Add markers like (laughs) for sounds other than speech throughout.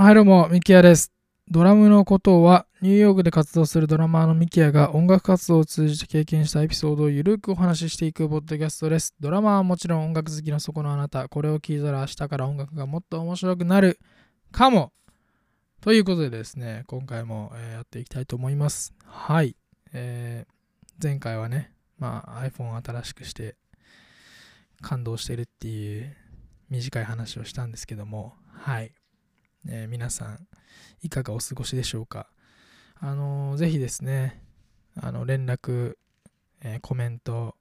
はいどうも、ミキヤです。ドラムのことは、ニューヨークで活動するドラマーのミキヤが音楽活動を通じて経験したエピソードをゆるくお話ししていくポッドキャストです。ドラマはもちろん音楽好きのそこのあなた、これを聞いたら明日から音楽がもっと面白くなるかもということでですね、今回も、えやっていきたいと思います。はい。えー前回はね、まあ、iPhone 新しくして感動してるっていう短い話をしたんですけども、はい。えー皆さん、いかがお過ごしでしょうか？あのーぜひですね、あの連絡、えーコメント、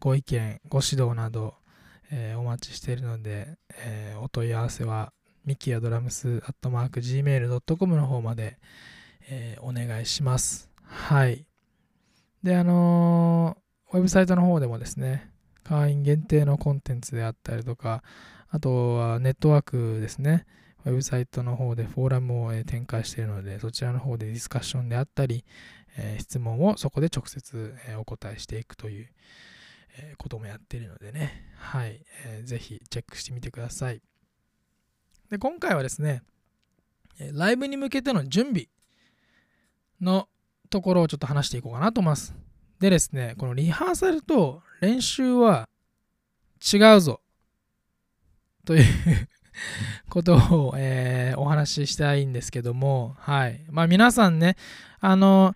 ご意見、ご指導など、えーお待ちしているので、えーお問い合わせは、ミキヤドラムスアットマーク Gmail.com の方まで、えーお願いします。はい。で、あのウェブサイトの方でもですね、会員限定のコンテンツであったりとか、あとはネットワークですね、ウェブサイトの方でフォーラムを展開しているので、そちらの方でディスカッションであったり、質問をそこで直接お答えしていくということもやっているのでね、はい、ぜひチェックしてみてください。で、今回はですね、ライブに向けての準備のところをちょっと話していこうかなと思います。でですね、このリハーサルと練習は違うぞという (laughs) ことを、えーお話ししたいんですけども、はい。まあ皆さんね、あの、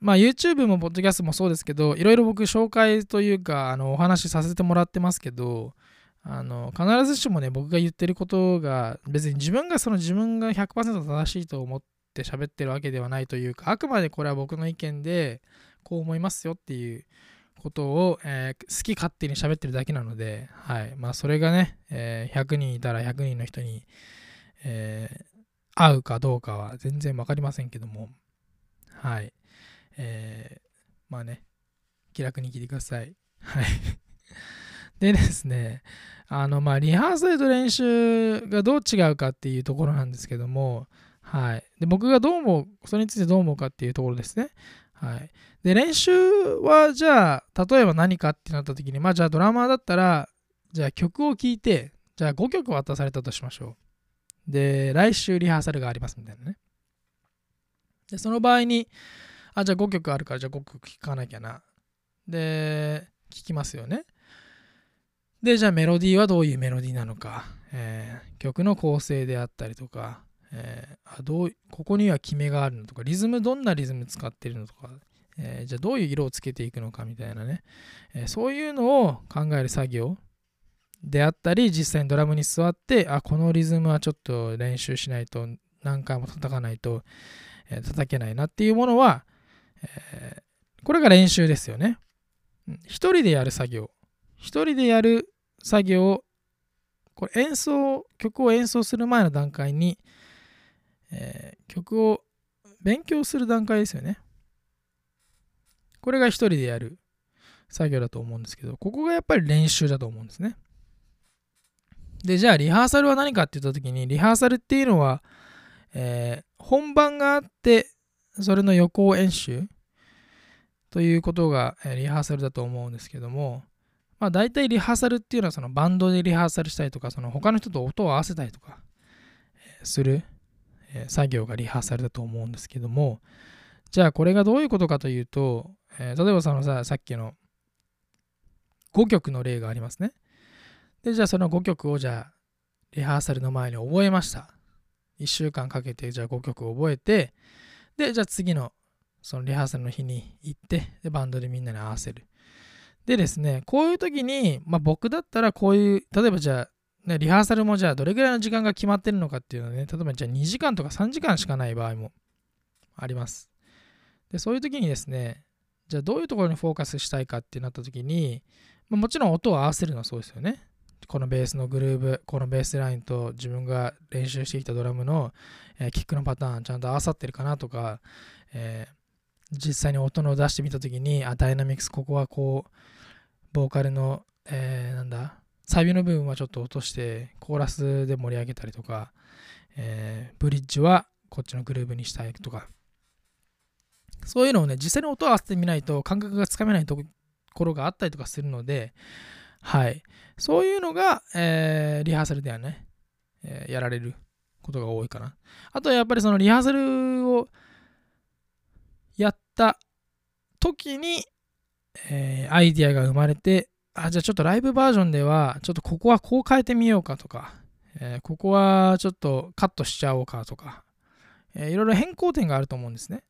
まあ YouTube も Podcast もそうですけど、いろいろ僕紹介というか、あのお話しさせてもらってますけど、あの必ずしもね、僕が言ってることが、別に自分がその自分が100%正しいと思って喋ってるわけではないというか、あくまでこれは僕の意見で、こう思いますよっていうことを、えー好き勝手に喋ってるだけなので、はい。まあそれがね、えー100人いたら100人の人に、えー合うかどうかは全然わかりませんけども、はい。えーまあね、気楽に聞いてください。はい。(laughs) でですね、あの、まあ、リハーサルと練習がどう違うかっていうところなんですけども、はい。で、僕がどう思う、それについてどう思うかっていうところですね。はい。で、練習は、じゃあ、例えば何かってなった時に、まあ、じゃあドラマーだったら、じゃあ曲を聴いて、じゃあ5曲渡されたとしましょう。で、来週リハーサルがありますみたいなね。で、その場合に、あ、じゃあ5曲あるから、じゃあ5曲聴かなきゃな。で、聴きますよね。で、じゃあメロディーはどういうメロディーなのか、えー曲の構成であったりとか、えーあどうここには決めがあるのとか、リズムどんなリズム使ってるのとか、えーじゃあどういう色をつけていくのかみたいなね、えーそういうのを考える作業であったり、実際にドラムに座って、あ、このリズムはちょっと練習しないと、何回も叩かないと、えー叩けないなっていうものは、えこれが練習ですよね。一人でやる作業。一人でやる作業、これ演奏、曲を演奏する前の段階に、えー曲を勉強する段階ですよね。これが一人でやる作業だと思うんですけど、ここがやっぱり練習だと思うんですね。で、じゃあリハーサルは何かって言った時に、リハーサルっていうのは、えー本番があって、それの予行演習ということが、えーリハーサルだと思うんですけども、まあ大体リハーサルっていうのはそのバンドでリハーサルしたりとか、その他の人と音を合わせたりとか、えーする、作業がリハーサルだと思うんですけども、じゃあこれがどういうことかというと、えー例えばそのさ、さっきの5曲の例がありますね。で、じゃあその5曲をじゃあリハーサルの前に覚えました。1週間かけてじゃあ5曲覚えて、で、じゃあ次のそのリハーサルの日に行って、で、バンドでみんなに合わせる。でですね、こういう時に、まあ僕だったらこういう、例えばじゃあ、ね、リハーサルもじゃあどれぐらいの時間が決まってるのかっていうのはね、例えばじゃあ2時間とか3時間しかない場合もあります。で、そういう時にですね、じゃあどういうところにフォーカスしたいかってなった時に、まあ、もちろん音を合わせるのはそうですよね。このベースのグルーブ、このベースラインと自分が練習してきたドラムの、えーキックのパターンちゃんと合わさってるかなとか、えー実際に音の出してみたときに、あ、ダイナミクス、ここはこう、ボーカルの、えーなんだ、サビの部分はちょっと落として、コーラスで盛り上げたりとか、えーブリッジはこっちのグルーブにしたいとか、そういうのをね、実際に音を合わせてみないと感覚がつかめないところがあったりとかするので、はい。そういうのが、えーリハーサルではね、えーやられることが多いかな。あとはやっぱりそのリハーサルをやった時に、え、アイディアが生まれて、あ、じゃあちょっとライブバージョンでは、ちょっとここはこう変えてみようかとか、えー、ここはちょっとカットしちゃおうかとか、えー、いろいろ変更点があると思うんですね。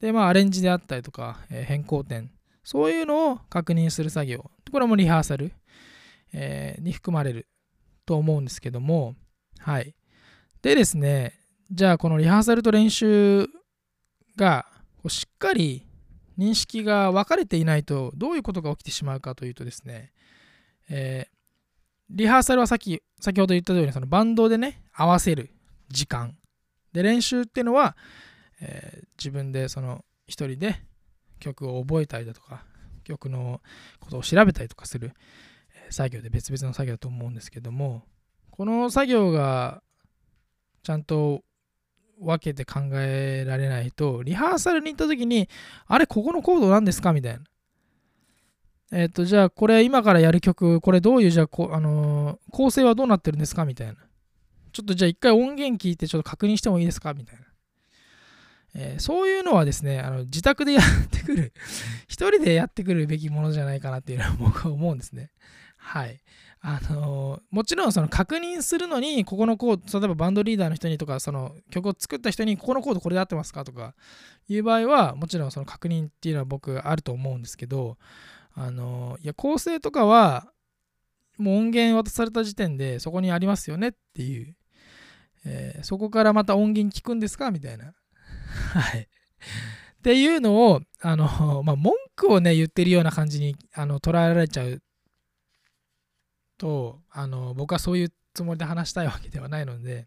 で、まあ、アレンジであったりとか、えー、変更点、そういうのを確認する作業。これもリハーサル、えー、に含まれると思うんですけども、はい。でですね、じゃあこのリハーサルと練習がしっかり認識が分かれていないとどういうことが起きてしまうかというとですね、えー、リハーサルはさっき先ほど言った通りそのバンドでね合わせる時間。で練習っていうのは、えー、自分でその一人で曲を覚えたりだとか曲のことを調べたりとかする作業で別々の作業だと思うんですけどもこの作業がちゃんと分けて考えられないとリハーサルに行った時にあれここのコード何ですか？みたいな。えっ、ー、とじゃあこれ今からやる曲これどういうじゃあこ、あのー、構成はどうなってるんですか？みたいな。ちょっとじゃあ一回音源聞いてちょっと確認してもいいですか？みたいな。えー、そういうのはですね、あの自宅でやってくる、一人でやってくるべきものじゃないかなっていうのは僕は思うんですね。はい。あの、もちろんその確認するのに、ここのコード、例えばバンドリーダーの人にとか、その曲を作った人に、ここのコードこれで合ってますかとかいう場合は、もちろんその確認っていうのは僕あると思うんですけど、あの、いや、構成とかは、もう音源渡された時点でそこにありますよねっていう、えー、そこからまた音源聞くんですかみたいな (laughs) はい。っていうのを、あの、まあ、文句をね、言ってるような感じにあの捉えられちゃうと、あの、僕はそういうつもりで話したいわけではないので、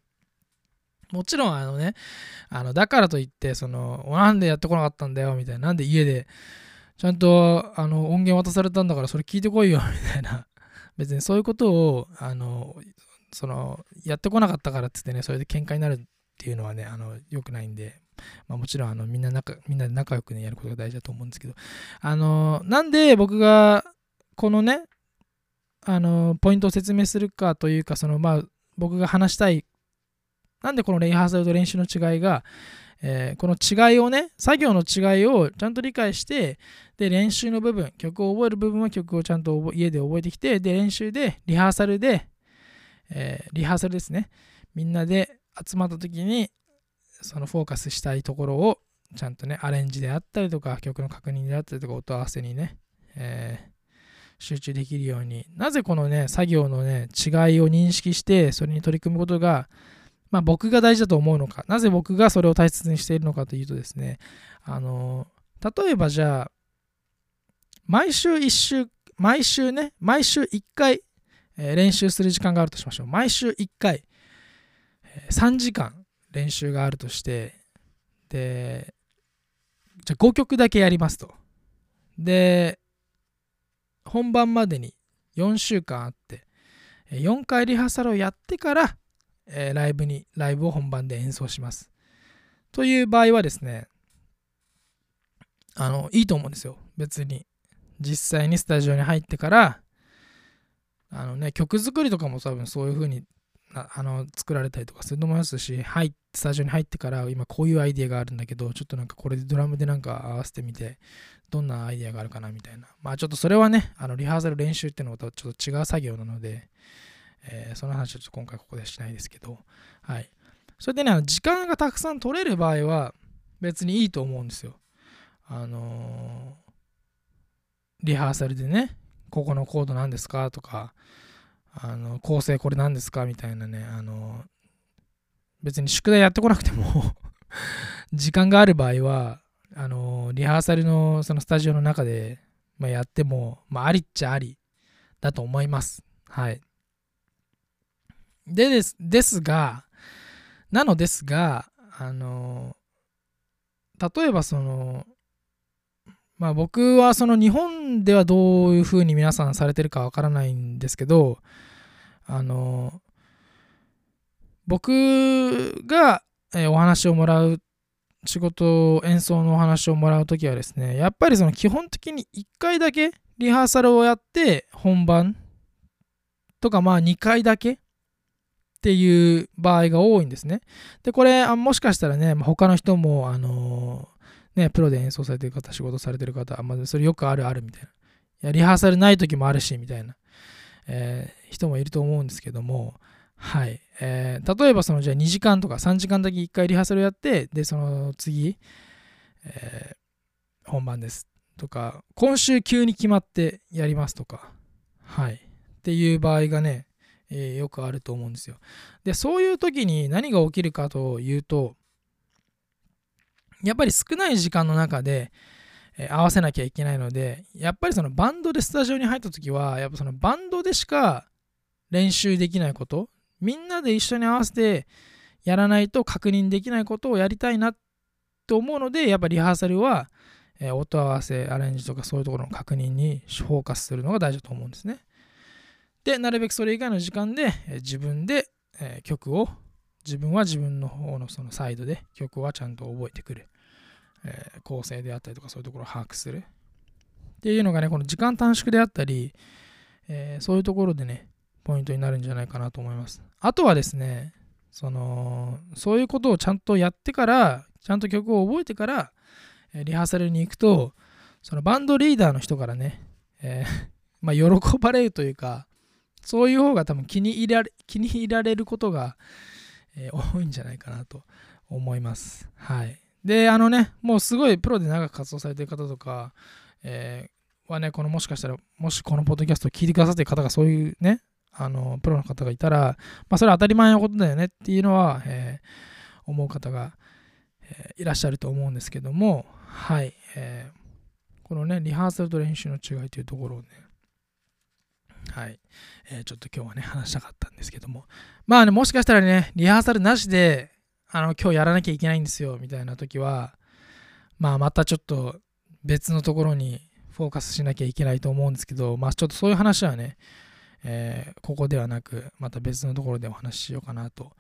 もちろん、あのね、あの、だからといって、その、なんでやってこなかったんだよ、みたいな、なんで家で、ちゃんと、あの、音源渡されたんだから、それ聞いてこいよ、(laughs) みたいな。別にそういうことを、あの、その、やってこなかったからっつってね、それで喧嘩になるっていうのはね、あの、良くないんで、まあ、もちろんあのみんな仲みんなで仲良くねやることが大事だと思うんですけどあのなんで僕がこのねあのポイントを説明するかというかそのまあ僕が話したいなんでこのレイハーサルと練習の違いが、えー、この違いをね作業の違いをちゃんと理解してで練習の部分曲を覚える部分は曲をちゃんと家で覚えてきてで練習でリハーサルで、えー、リハーサルですね。みんなで集まった時にそのフォーカスしたいところをちゃんとね、アレンジであったりとか、曲の確認であったりとか、音合わせにね、えー、集中できるように、なぜこのね、作業のね、違いを認識して、それに取り組むことが、まあ、僕が大事だと思うのか、なぜ僕がそれを大切にしているのかというとですね、あの例えばじゃあ、毎週1週、毎週ね、毎週1回、え、練習する時間があるとしましょう。毎週1回、え、3時間練習があるとしてでじゃあ5曲だけやりますと。で本番までに4週間あって4回リハーサルをやってから、え、ライブにライブを本番で演奏します。という場合はですねあのいいと思うんですよ。別に実際にスタジオに入ってからあのね曲作りとかも多分そういう風にあの作られたりとかすると思いますし、はい、スタジオに入ってから今こういうアイディアがあるんだけど、ちょっとなんかこれでドラムでなんか合わせてみて、どんなアイディアがあるかなみたいな。まあちょっとそれはね、あのリハーサル練習っていうのとちょっと違う作業なので、えー、その話はちょっと今回ここでしないですけど、はい。それでね、時間がたくさん取れる場合は別にいいと思うんですよ。あのー、リハーサルでね、ここのコード何ですかとか、あの構成これ何ですか？みたいなねあの別に宿題やってこなくても (laughs) 時間がある場合はあのリハーサルのそのスタジオの中で、まあ、やっても、まあ、ありっちゃありだと思います。はい。でですですがなのですがあの例えばそのまあ僕はその日本ではどういうふうに皆さんされてるかわからないんですけど、あの、僕がお話をもらう、仕事、演奏のお話をもらうときはですね、やっぱりその基本的に1回だけリハーサルをやって本番とかまあ2回だけっていう場合が多いんですね。で、これ、もしかしたらね、他の人も、あの、ね、プロで演奏されてる方、仕事されてる方、まあ、それよくあるあるみたいな。いや、リハーサルない時もあるし、みたいな、えー、人もいると思うんですけども、はい。えー、例えば、その、じゃあ2時間とか3時間だけ1回リハーサルやって、で、その次、えー、本番ですとか、今週急に決まってやりますとか、はい。っていう場合がね、えー、よくあると思うんですよ。で、そういう時に何が起きるかというと、やっぱり少ない時間の中で、え、合わせなきゃいけないので、やっぱりそのバンドでスタジオに入った時は、やっぱそのバンドでしか練習できないこと、みんなで一緒に合わせてやらないと確認できないことをやりたいなと思うので、やっぱリハーサルは、え、音合わせ、アレンジとかそういうところの確認にフォーカスするのが大事だと思うんですね。で、なるべくそれ以外の時間で、え、自分で、えー、曲を、自分は自分の方のそのサイドで曲はちゃんと覚えてくる。え構成であったりとかそういうところを把握する。っていうのがね、この時間短縮であったり、えそういうところでね、ポイントになるんじゃないかなと思います。あとはですね、その、そういうことをちゃんとやってから、ちゃんと曲を覚えてから、リハーサルに行くと、そのバンドリーダーの人からね、えー、(laughs) まあ、喜ばれるというか、そういう方が多分気に入られ気に入られることが、えー、多いんじゃないかなと思います。はい。で、あのね、もうすごいプロで長く活動されてる方とか、えー、はね、このもしかしたら、もしこのポッドキャストを聞いてくださってる方がそういうね、あの、プロの方がいたら、まあ、それは当たり前のことだよねっていうのは、えー、思う方が、えー、いらっしゃると思うんですけども、はい、えー、このね、リハーサルと練習の違いというところをね、はい、えー、ちょっと今日はね、話したかったんですけども、まあね、もしかしたらね、リハーサルなしで、あの、今日やらなきゃいけないんですよ、みたいな時は、まあ、またちょっと別のところにフォーカスしなきゃいけないと思うんですけど、まあ、ちょっとそういう話はね、えー、ここではなく、また別のところでお話ししようかなと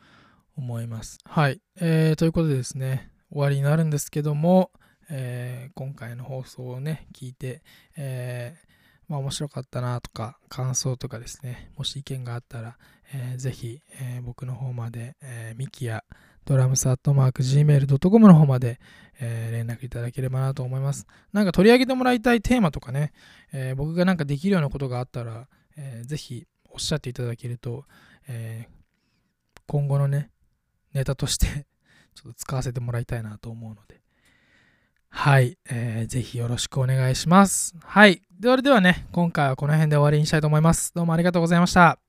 思います。はい。えー、ということでですね、終わりになるんですけども、えー、今回の放送をね、聞いて、えー、まあ面白かったなとか、感想とかですね、もし意見があったら、えー、ぜひ、えー、僕の方まで、えー、ミキやドラムスアットマーク Gmail.com の方まで、えー、連絡いただければなと思います。なんか取り上げてもらいたいテーマとかね、えー、僕がなんかできるようなことがあったら、えー、ぜひおっしゃっていただけると、えー、今後のね、ネタとして (laughs) ちょっと使わせてもらいたいなと思うので、はい、えー、ぜひよろしくお願いします。はい、それではね、今回はこの辺で終わりにしたいと思います。どうもありがとうございました。